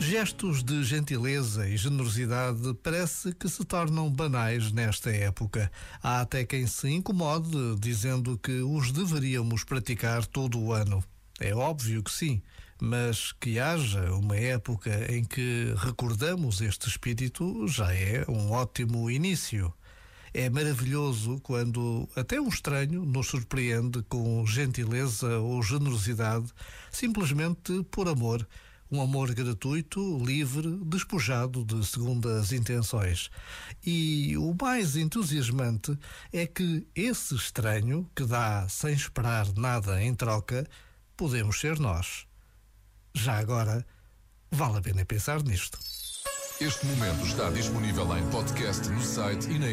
Gestos de gentileza e generosidade parece que se tornam banais nesta época. Há até quem se incomode dizendo que os deveríamos praticar todo o ano. É óbvio que sim, mas que haja uma época em que recordamos este espírito já é um ótimo início. É maravilhoso quando até um estranho nos surpreende com gentileza ou generosidade, simplesmente por amor um amor gratuito, livre, despojado de segundas intenções. E o mais entusiasmante é que esse estranho, que dá sem esperar nada em troca, podemos ser nós. Já agora, vale a pena pensar nisto. Este momento está disponível em podcast no site e na.